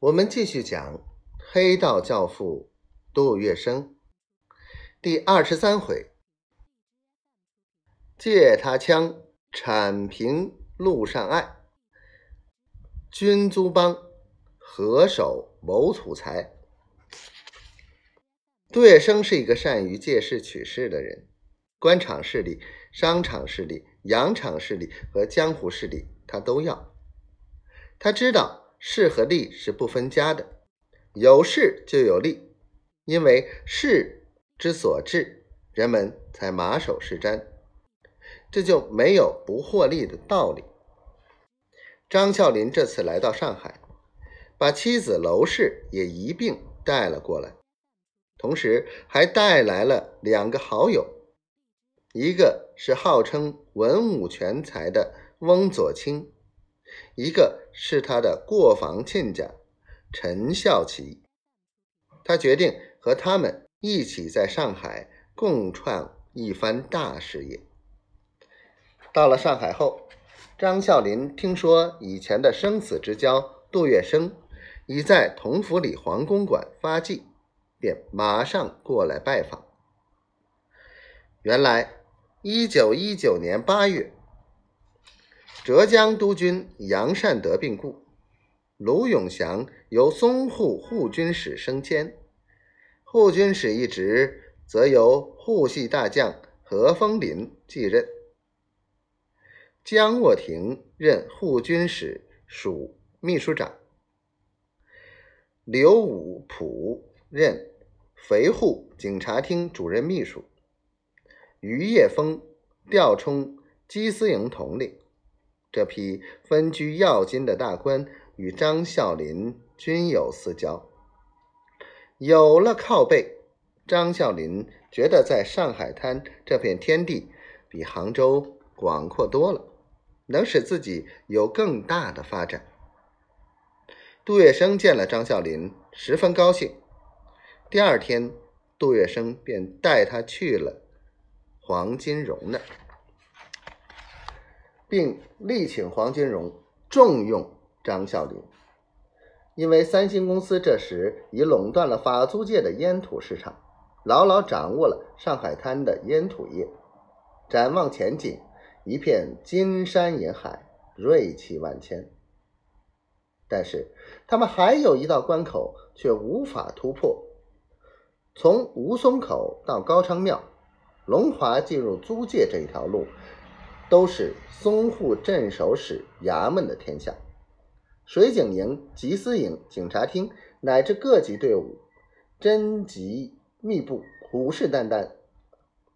我们继续讲黑道教父杜月笙第二十三回，借他枪铲平路上爱，军租帮合手谋土财。杜月笙是一个善于借势取势的人，官场势力、商场势力、洋场势力和江湖势力，他都要。他知道。势和利是不分家的，有势就有利，因为势之所至，人们才马首是瞻，这就没有不获利的道理。张啸林这次来到上海，把妻子娄氏也一并带了过来，同时还带来了两个好友，一个是号称文武全才的翁佐清。一个是他的过房亲家陈孝奇，他决定和他们一起在上海共创一番大事业。到了上海后，张啸林听说以前的生死之交杜月笙已在同福里黄公馆发迹，便马上过来拜访。原来，一九一九年八月。浙江督军杨善德病故，卢永祥由淞沪护军使升迁，护军使一职则由沪系大将何风林继任。江沃庭任护军使署秘书长，刘武普任肥沪警察厅主任秘书，于业峰调充缉私营统领。这批分居要津的大官与张啸林均有私交，有了靠背，张啸林觉得在上海滩这片天地比杭州广阔多了，能使自己有更大的发展。杜月笙见了张啸林，十分高兴。第二天，杜月笙便带他去了黄金荣那。并力请黄金荣重用张啸林，因为三星公司这时已垄断了法租界的烟土市场，牢牢掌握了上海滩的烟土业。展望前景，一片金山银海，锐气万千。但是他们还有一道关口却无法突破：从吴淞口到高昌庙，龙华进入租界这一条路。都是淞沪镇守使衙门的天下，水警营、缉私营、警察厅乃至各级队伍，侦缉密布，虎视眈眈，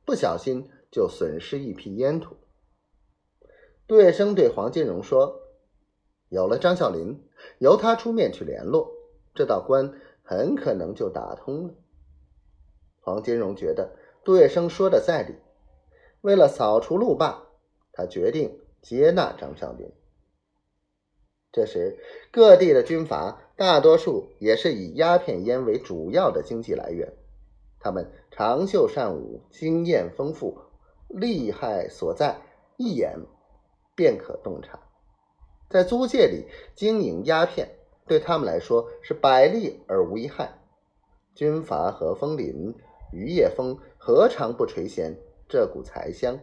不小心就损失一批烟土。杜月笙对黄金荣说：“有了张啸林，由他出面去联络，这道关很可能就打通了。”黄金荣觉得杜月笙说的在理，为了扫除路霸。他决定接纳张啸林。这时，各地的军阀大多数也是以鸦片烟为主要的经济来源，他们长袖善舞，经验丰富，厉害所在一眼便可洞察。在租界里经营鸦片，对他们来说是百利而无一害。军阀何风林、于业峰何尝不垂涎这股财香？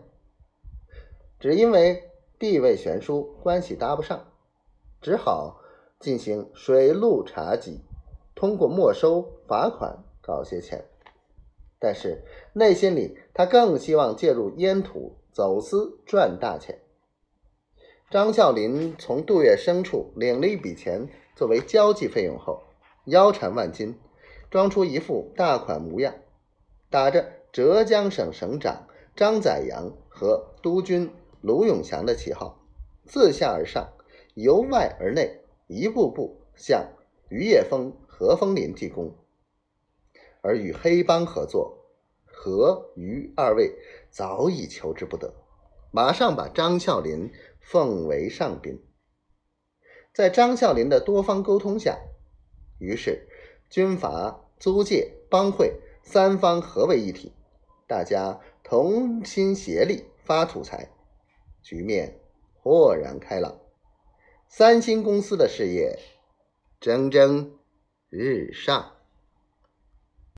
只因为地位悬殊，关系搭不上，只好进行水陆查缉，通过没收罚款搞些钱。但是内心里，他更希望介入烟土走私赚大钱。张啸林从杜月笙处领了一笔钱作为交际费用后，腰缠万金，装出一副大款模样，打着浙江省省长张载阳和督军。卢永祥的旗号，自下而上，由外而内，一步步向于业峰、何风林进攻。而与黑帮合作，何、于二位早已求之不得，马上把张啸林奉为上宾。在张啸林的多方沟通下，于是军阀、租界、帮会三方合为一体，大家同心协力发土财。局面豁然开朗，三星公司的事业蒸蒸日上。